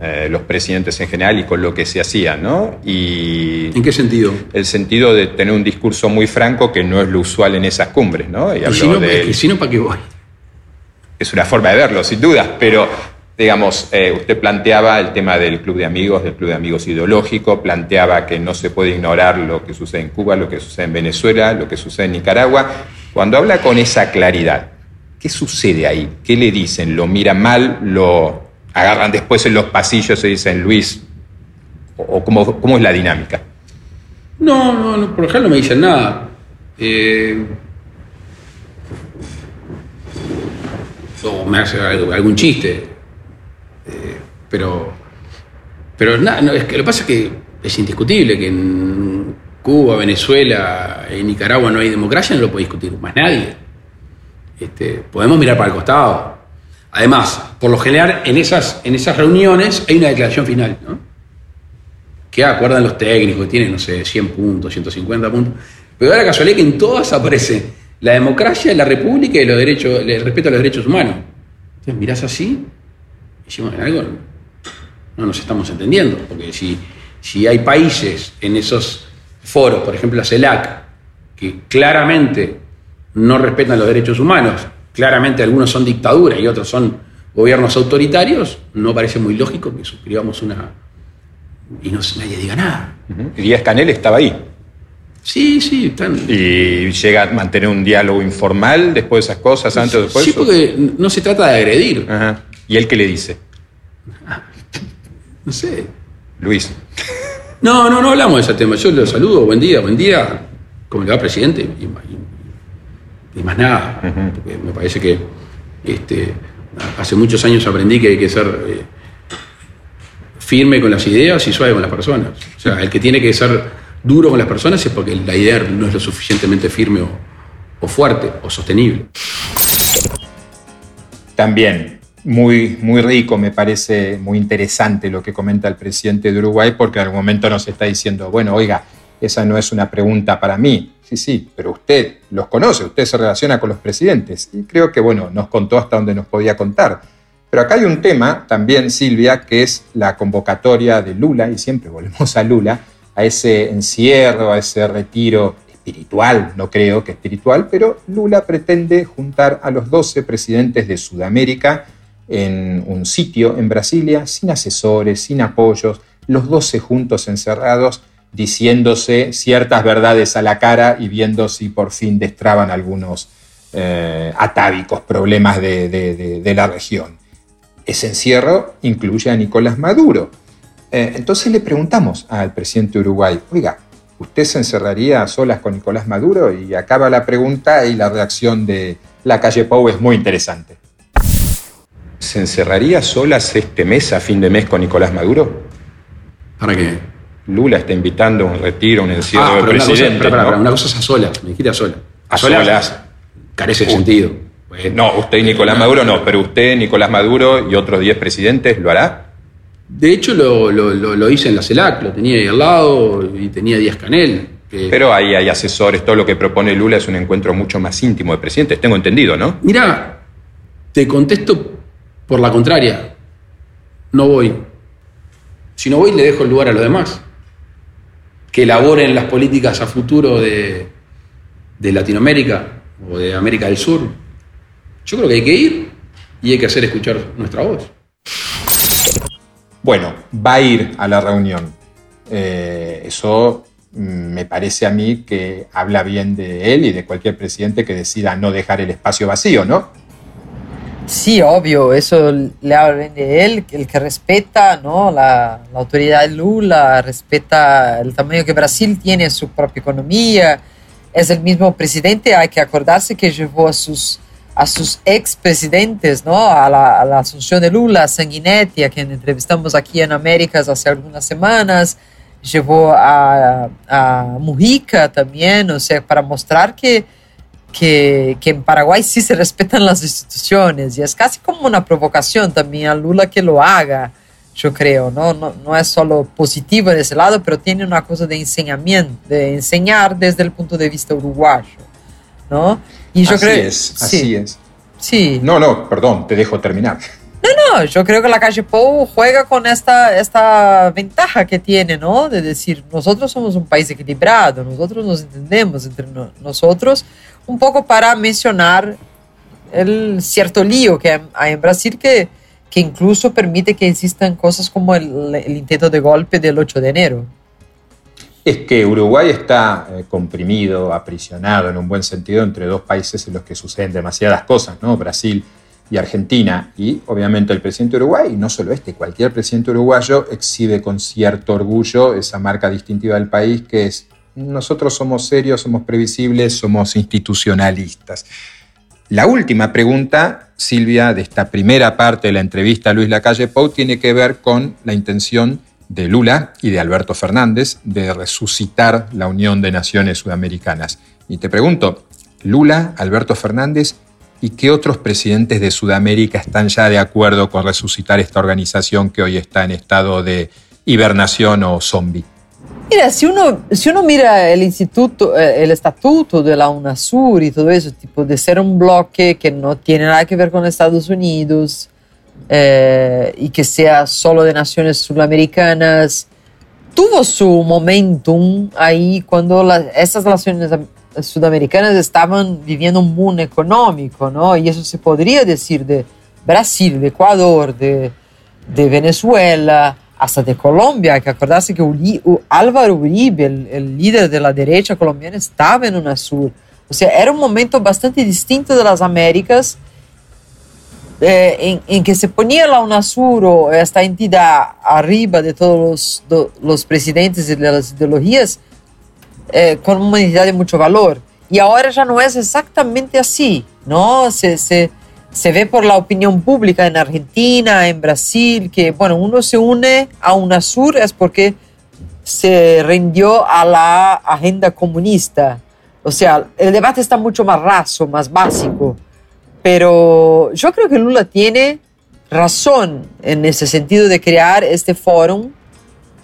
eh, los presidentes en general y con lo que se hacía, ¿no? Y ¿En qué sentido? El sentido de tener un discurso muy franco que no es lo usual en esas cumbres, ¿no? Y, si no, de, si no, ¿para qué voy? Es una forma de verlo, sin duda, pero digamos, eh, usted planteaba el tema del club de amigos, del club de amigos ideológico, planteaba que no se puede ignorar lo que sucede en Cuba, lo que sucede en Venezuela, lo que sucede en Nicaragua. Cuando habla con esa claridad, ¿qué sucede ahí? ¿Qué le dicen? ¿Lo miran mal? ¿Lo agarran después en los pasillos y dicen, Luis? ¿O cómo, cómo es la dinámica? No, no, por ejemplo no me dicen nada. Eh, o me hace algún chiste. Eh, pero, pero nada, es que lo que pasa es que es indiscutible que en Cuba, Venezuela, en Nicaragua no hay democracia, no lo puede discutir más nadie. Este, podemos mirar para el costado. Además, por lo general, en esas, en esas reuniones hay una declaración final, ¿no? Que acuerdan los técnicos, que tienen, no sé, 100 puntos, 150 puntos. Pero da la casualidad que en todas aparece la democracia, la república y los derechos, el respeto a los derechos humanos. Entonces mirás así, decimos, algo no nos estamos entendiendo, porque si, si hay países en esos foros, por ejemplo la CELAC, que claramente no respetan los derechos humanos, claramente algunos son dictaduras y otros son gobiernos autoritarios, no parece muy lógico que suscribamos una... y no, nadie diga nada. Y Díaz Canel estaba ahí. Sí, sí, están... Y llega a mantener un diálogo informal después de esas cosas, antes o después. Sí, porque no se trata de agredir. Ajá. ¿Y él qué le dice? No sé. Luis. No, no, no hablamos de ese tema. Yo lo saludo, buen día, buen día. ¿Cómo le va, presidente? Y, y- y más nada. Porque me parece que este, hace muchos años aprendí que hay que ser eh, firme con las ideas y suave con las personas. O sea, el que tiene que ser duro con las personas es porque la idea no es lo suficientemente firme o, o fuerte o sostenible. También muy, muy rico, me parece muy interesante lo que comenta el presidente de Uruguay, porque en algún momento nos está diciendo, bueno, oiga, esa no es una pregunta para mí. Sí, sí, pero usted los conoce, usted se relaciona con los presidentes. Y creo que, bueno, nos contó hasta donde nos podía contar. Pero acá hay un tema también, Silvia, que es la convocatoria de Lula, y siempre volvemos a Lula, a ese encierro, a ese retiro espiritual, no creo que espiritual, pero Lula pretende juntar a los 12 presidentes de Sudamérica en un sitio en Brasilia, sin asesores, sin apoyos, los 12 juntos encerrados, diciéndose ciertas verdades a la cara y viendo si por fin destraban algunos eh, atávicos problemas de, la región. Ese encierro incluye a Nicolás Maduro. Eh, entonces le preguntamos al presidente de Uruguay, oiga, ¿usted se encerraría a solas con Nicolás Maduro? Y acaba la pregunta y la reacción de la calle Pau es muy interesante. ¿Se encerraría a solas este mes, a fin de mes, con Nicolás Maduro? ¿Para qué? Lula está invitando a un retiro, un encierro Ah, de pero una cosa, presidente. pero, ¿no? pero una cosa es a solas, me dijiste a solas. A solas. Carece de Uy. sentido. No, usted y Nicolás Maduro no, pero usted, Nicolás Maduro y otros 10 presidentes, ¿lo hará? De hecho, lo, lo, lo, lo hice en la CELAC, lo tenía ahí al lado y tenía Díaz Canel. que- Pero ahí hay asesores, todo lo que propone Lula es un encuentro mucho más íntimo de presidentes, tengo entendido, ¿no? Mira, te contesto por la contraria. No voy. Si no voy, le dejo el lugar a los demás. Que elaboren las políticas a futuro de, de Latinoamérica o de América del Sur. Yo creo que hay que ir y hay que hacer escuchar nuestra voz. Bueno, va a ir a la reunión. Eh, eso mm, me parece a mí que habla bien de él y de cualquier presidente que decida no dejar el espacio vacío, ¿no? Sí, obvio, eso le habla bien de él, el que respeta ¿no? la, autoridad de Lula, respeta el tamaño que Brasil tiene, su propia economía, es el mismo presidente, hay que acordarse que llevó a sus, a sus expresidentes ¿no? a, la, a la asunción de Lula, a Sanguinetti, a quien entrevistamos aquí en Américas hace algunas semanas, llevó a, a Mujica también, o sea, para mostrar que que, que, en Paraguay sí se respetan las instituciones y es casi como una provocación también a Lula que lo haga, yo creo, ¿no? No, no es solo positivo en ese lado, pero tiene una cosa de enseñamiento, de enseñar desde el punto de vista uruguayo, ¿no? Y yo así creo, es, sí, así es. Sí. No, no, perdón, te dejo terminar. No, no, yo creo que la calle Pou juega con esta, esta ventaja que tiene, ¿no? De decir, nosotros somos un país equilibrado, nosotros nos entendemos entre no, nosotros, un poco para mencionar el cierto lío que hay en Brasil que, que incluso permite que existan cosas como el, intento de golpe del 8 de enero. Es que Uruguay está eh, comprimido, aprisionado en un buen sentido entre dos países en los que suceden demasiadas cosas, ¿no? Brasil y Argentina. Y obviamente el presidente de Uruguay, y no solo este, cualquier presidente uruguayo exhibe con cierto orgullo esa marca distintiva del país que es nosotros somos serios, somos previsibles, somos institucionalistas. La última pregunta, Silvia, de esta primera parte de la entrevista a Luis Lacalle Pou, tiene que ver con la intención de Lula y de Alberto Fernández de resucitar la Unión de Naciones Sudamericanas. Y te pregunto, Lula, Alberto Fernández y qué otros presidentes de Sudamérica están ya de acuerdo con resucitar esta organización que hoy está en estado de hibernación o zombie. Mira, si uno, si uno mira el instituto, eh, el estatuto de la UNASUR y todo eso, tipo de ser un bloque que no tiene nada que ver con Estados Unidos eh, y que sea solo de naciones sudamericanas, tuvo su momentum ahí cuando esas naciones sudamericanas estaban viviendo un boom económico, ¿no? Y eso se podría decir de Brasil, de Ecuador, de, de Venezuela, hasta de Colombia. Hay que acordarse que Álvaro Uribe, el, líder de la derecha colombiana, estaba en UNASUR. O sea, era un momento bastante distinto de las Américas eh, en, que se ponía la UNASUR o esta entidad arriba de todos los, los presidentes y de las ideologías eh, con una entidad de mucho valor. Y ahora ya no es exactamente así, ¿no? Se, se, se ve por la opinión pública en Argentina, en Brasil, que bueno, uno se une a UNASUR es porque se rindió a la agenda comunista. O sea, el debate está mucho más raso, más básico. Pero yo creo que Lula tiene razón en ese sentido de crear este foro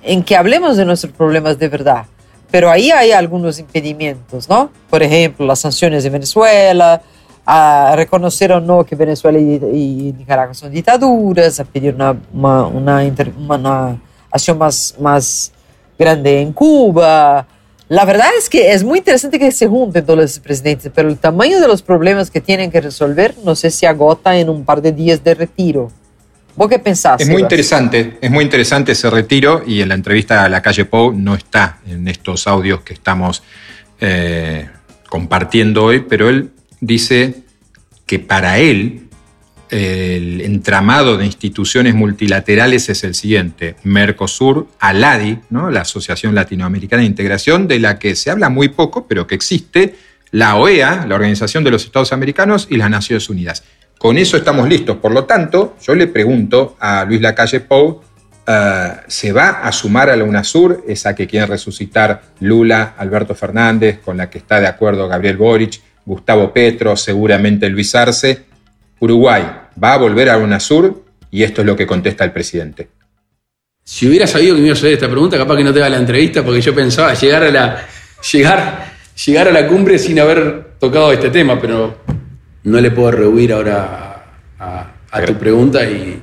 en que hablemos de nuestros problemas de verdad. Pero ahí hay algunos impedimentos, ¿no? Por ejemplo, las sanciones de Venezuela, a reconocer o no que Venezuela y, Nicaragua son dictaduras, a pedir una, una, acción más, más grande en Cuba. La verdad es que es muy interesante que se junten todos los presidentes, pero el tamaño de los problemas que tienen que resolver no sé si agota en un par de días de retiro. ¿Vos qué pensás? Es muy interesante, es muy interesante ese retiro y en la entrevista a la calle Pou no está en estos audios que estamos eh, compartiendo hoy, pero él dice que para él el entramado de instituciones multilaterales es el siguiente. Mercosur, ALADI, ¿no? la Asociación Latinoamericana de Integración, de la que se habla muy poco, pero que existe, la OEA, la Organización de los Estados Americanos, y las Naciones Unidas. Con eso estamos listos. Por lo tanto, yo le pregunto a Luis Lacalle Pou, eh, ¿se va a sumar a la UNASUR, esa que quiere resucitar Lula, Alberto Fernández, con la que está de acuerdo Gabriel Boric, Gustavo Petro, seguramente Luis Arce. Uruguay va a volver a UNASUR y esto es lo que contesta el presidente. Si hubiera sabido que me iba a hacer esta pregunta, capaz que no te da la entrevista porque yo pensaba llegar a la, llegar, llegar a la cumbre sin haber tocado este tema, pero no le puedo rehuir ahora a, tu pregunta y,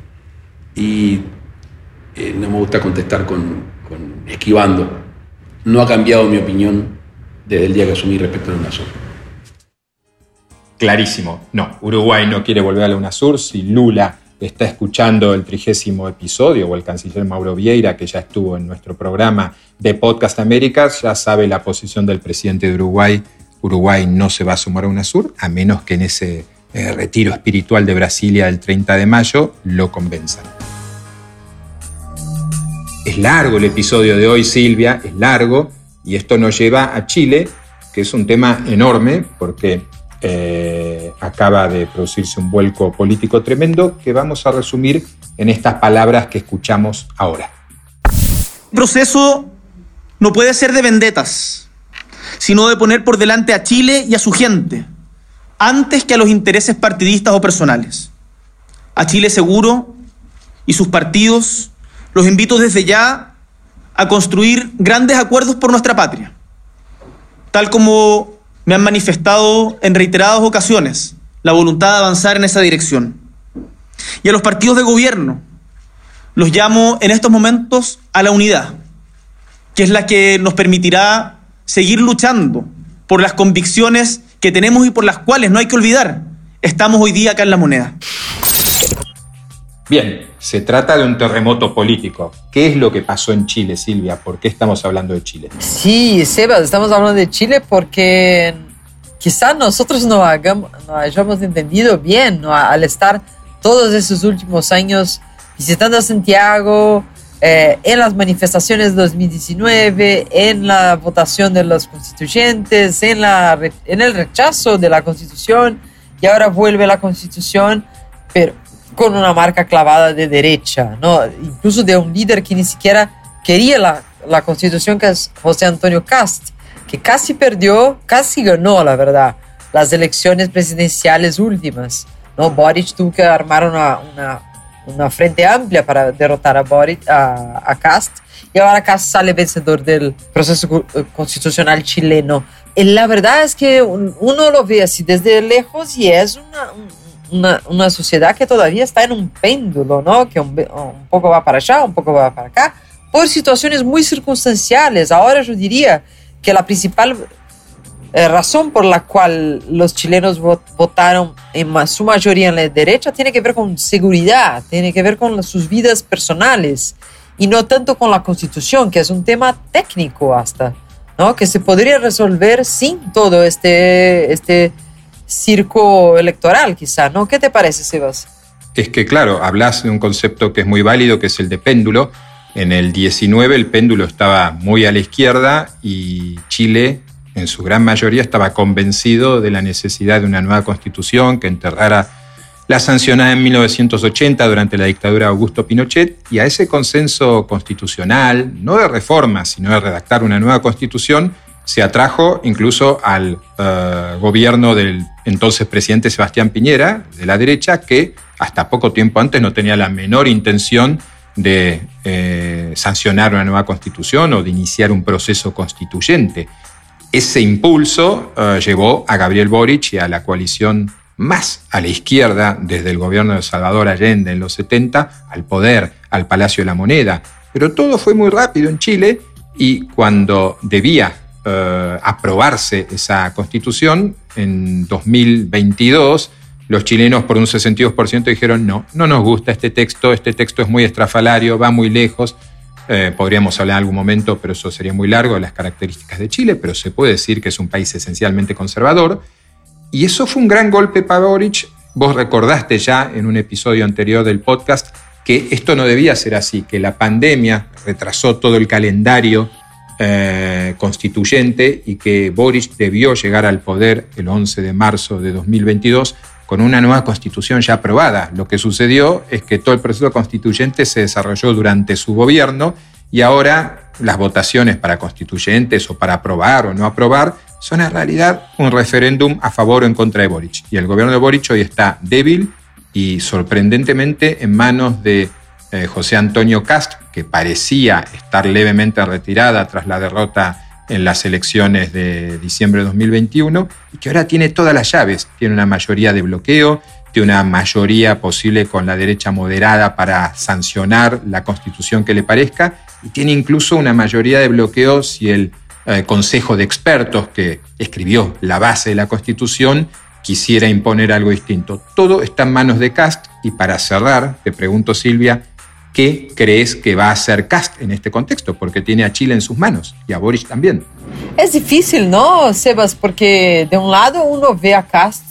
eh, no me gusta contestar con, con, esquivando. No ha cambiado mi opinión desde el día que asumí respecto a UNASUR clarísimo. No, Uruguay no quiere volver a la UNASUR. Si Lula está escuchando el trigésimo episodio o el canciller Mauro Vieira, que ya estuvo en nuestro programa de Podcast Américas, ya sabe la posición del presidente de Uruguay. Uruguay no se va a sumar a UNASUR, a menos que en ese eh, retiro espiritual de Brasilia del 30 de mayo lo convenzan. Es largo el episodio de hoy, Silvia, es largo, y esto nos lleva a Chile, que es un tema enorme, porque eh, acaba de producirse un vuelco político tremendo que vamos a resumir en estas palabras que escuchamos ahora. El proceso no puede ser de vendetas, sino de poner por delante a Chile y a su gente, antes que a los intereses partidistas o personales. A Chile seguro y sus partidos los invito desde ya a construir grandes acuerdos por nuestra patria, tal como me han manifestado en reiteradas ocasiones la voluntad de avanzar en esa dirección. Y a los partidos de gobierno los llamo en estos momentos a la unidad, que es la que nos permitirá seguir luchando por las convicciones que tenemos y por las cuales no hay que olvidar. Estamos hoy día acá en la moneda. Bien, se trata de un terremoto político. ¿Qué es lo que pasó en Chile, Silvia? ¿Por qué estamos hablando de Chile? Sí, Sebas, estamos hablando de Chile porque quizás nosotros no, hagamos, no hayamos entendido bien al estar todos esos últimos años visitando Santiago, eh, en las manifestaciones de 2019, en la votación de los constituyentes, en el rechazo de la constitución y ahora vuelve la constitución, pero con una marca clavada de derecha, ¿no? Incluso de un líder que ni siquiera quería la, la constitución, que es José Antonio Cast, que casi perdió, casi ganó, la verdad, las elecciones presidenciales últimas. ¿no? Boric tuvo que armar una, una, una frente amplia para derrotar a, Boric, a, a Cast y ahora Cast sale vencedor del proceso eh, constitucional chileno. Y la verdad es que uno lo ve así desde lejos y es una, una, una sociedad que todavía está en un péndulo, ¿no? que un, un poco va para allá, un poco va para acá, por situaciones muy circunstanciales. Ahora yo diría que la principal eh, razón por la cual los chilenos votaron en su mayoría en la derecha tiene que ver con seguridad, tiene que ver con sus vidas personales y no tanto con la constitución, que es un tema técnico hasta, ¿no? que se podría resolver sin todo este, este circo electoral quizá, ¿no? ¿Qué te parece, Sebas? Es que, claro, hablas de un concepto que es muy válido, que es el de péndulo. En el 19 el péndulo estaba muy a la izquierda y Chile en su gran mayoría estaba convencido de la necesidad de una nueva constitución que enterrara la sancionada en 1980 durante la dictadura de Augusto Pinochet y a ese consenso constitucional, no de reforma, sino de redactar una nueva constitución, se atrajo incluso al eh, gobierno del entonces presidente Sebastián Piñera, de la derecha, que hasta poco tiempo antes no tenía la menor intención de eh, sancionar una nueva constitución o de iniciar un proceso constituyente. Ese impulso eh, llevó a Gabriel Boric y a la coalición más a la izquierda desde el gobierno de Salvador Allende en los 70 al poder, al Palacio de la Moneda. Pero todo fue muy rápido en Chile y cuando debía eh, aprobarse esa constitución en 2022, los chilenos por un 62% dijeron no, no nos gusta este texto, este texto es muy estrafalario, va muy lejos, eh, podríamos hablar en algún momento, pero eso sería muy largo, de las características de Chile, pero se puede decir que es un país esencialmente conservador. Y eso fue un gran golpe para Boric. Vos recordaste ya en un episodio anterior del podcast que esto no debía ser así, que la pandemia retrasó todo el calendario eh, constituyente y que Boric debió llegar al poder el 11 de marzo de 2022 con una nueva constitución ya aprobada. Lo que sucedió es que todo el proceso constituyente se desarrolló durante su gobierno y ahora las votaciones para constituyentes o para aprobar o no aprobar son en realidad un referéndum a favor o en contra de Boric. Y el gobierno de Boric hoy está débil y sorprendentemente en manos de eh, José Antonio Cast, que parecía estar levemente retirada tras la derrota en las elecciones de diciembre de 2021 y que ahora tiene todas las llaves. Tiene una mayoría de bloqueo, tiene una mayoría posible con la derecha moderada para sancionar la constitución que le parezca y tiene incluso una mayoría de bloqueo si el eh, Consejo de Expertos que escribió la base de la constitución quisiera imponer algo distinto. Todo está en manos de Cast y para cerrar, te pregunto Silvia, ¿Qué crees que va a hacer Cast en este contexto? Porque tiene a Chile en sus manos y a Boris también. Es difícil, ¿no, Sebas? Porque de un lado uno ve a Cast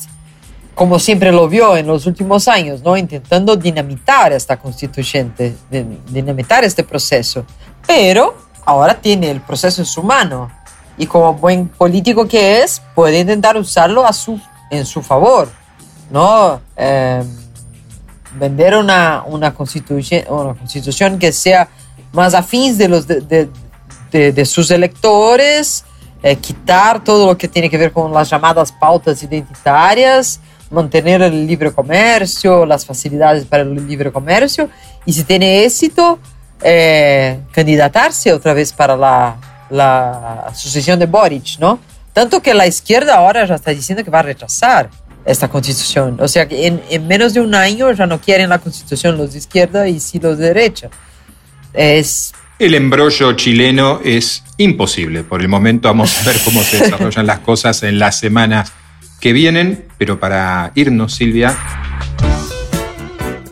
como siempre lo vio en los últimos años, ¿no? Intentando dinamitar esta constituyente, dinamitar este proceso. Pero ahora tiene el proceso en su mano y como buen político que es, puede intentar usarlo a su, en su favor, ¿no? Eh, vender una, una, constitución, una constitución que sea más afín de, los, de, de, de, sus electores, eh, quitar todo lo que tiene que ver con las llamadas pautas identitarias, mantener el libre comercio, las facilidades para el libre comercio, y si tiene éxito, eh, candidatarse otra vez para la, la sucesión de Boric, ¿no? Tanto que la izquierda ahora ya está diciendo que va a rechazar esta constitución. O sea que en, menos de un año ya no quieren la constitución los de izquierda y sí los de derecha. Es... El embrollo chileno es imposible. Por el momento vamos a ver cómo se desarrollan las cosas en las semanas que vienen, pero para irnos, Silvia,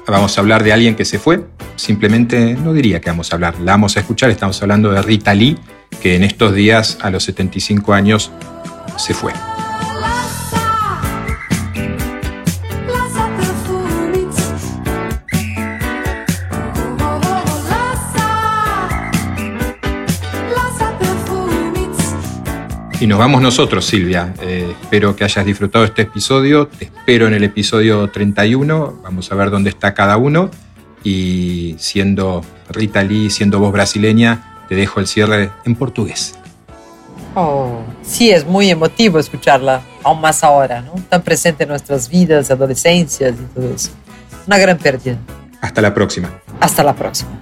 vamos a hablar de alguien que se fue. Simplemente no diría que vamos a hablar, la vamos a escuchar. Estamos hablando de Rita Lee, que en estos días, a los 75 años, se fue. Y nos vamos nosotros, Silvia. Eh, espero que hayas disfrutado este episodio. Te espero en el episodio 31. Vamos a ver dónde está cada uno. Y siendo Rita Lee, siendo voz brasileña, te dejo el cierre en portugués. Oh, sí, es muy emotivo escucharla, aún más ahora, ¿no? Tan presente en nuestras vidas, adolescencias y todo eso. Una gran pérdida. Hasta la próxima. Hasta la próxima.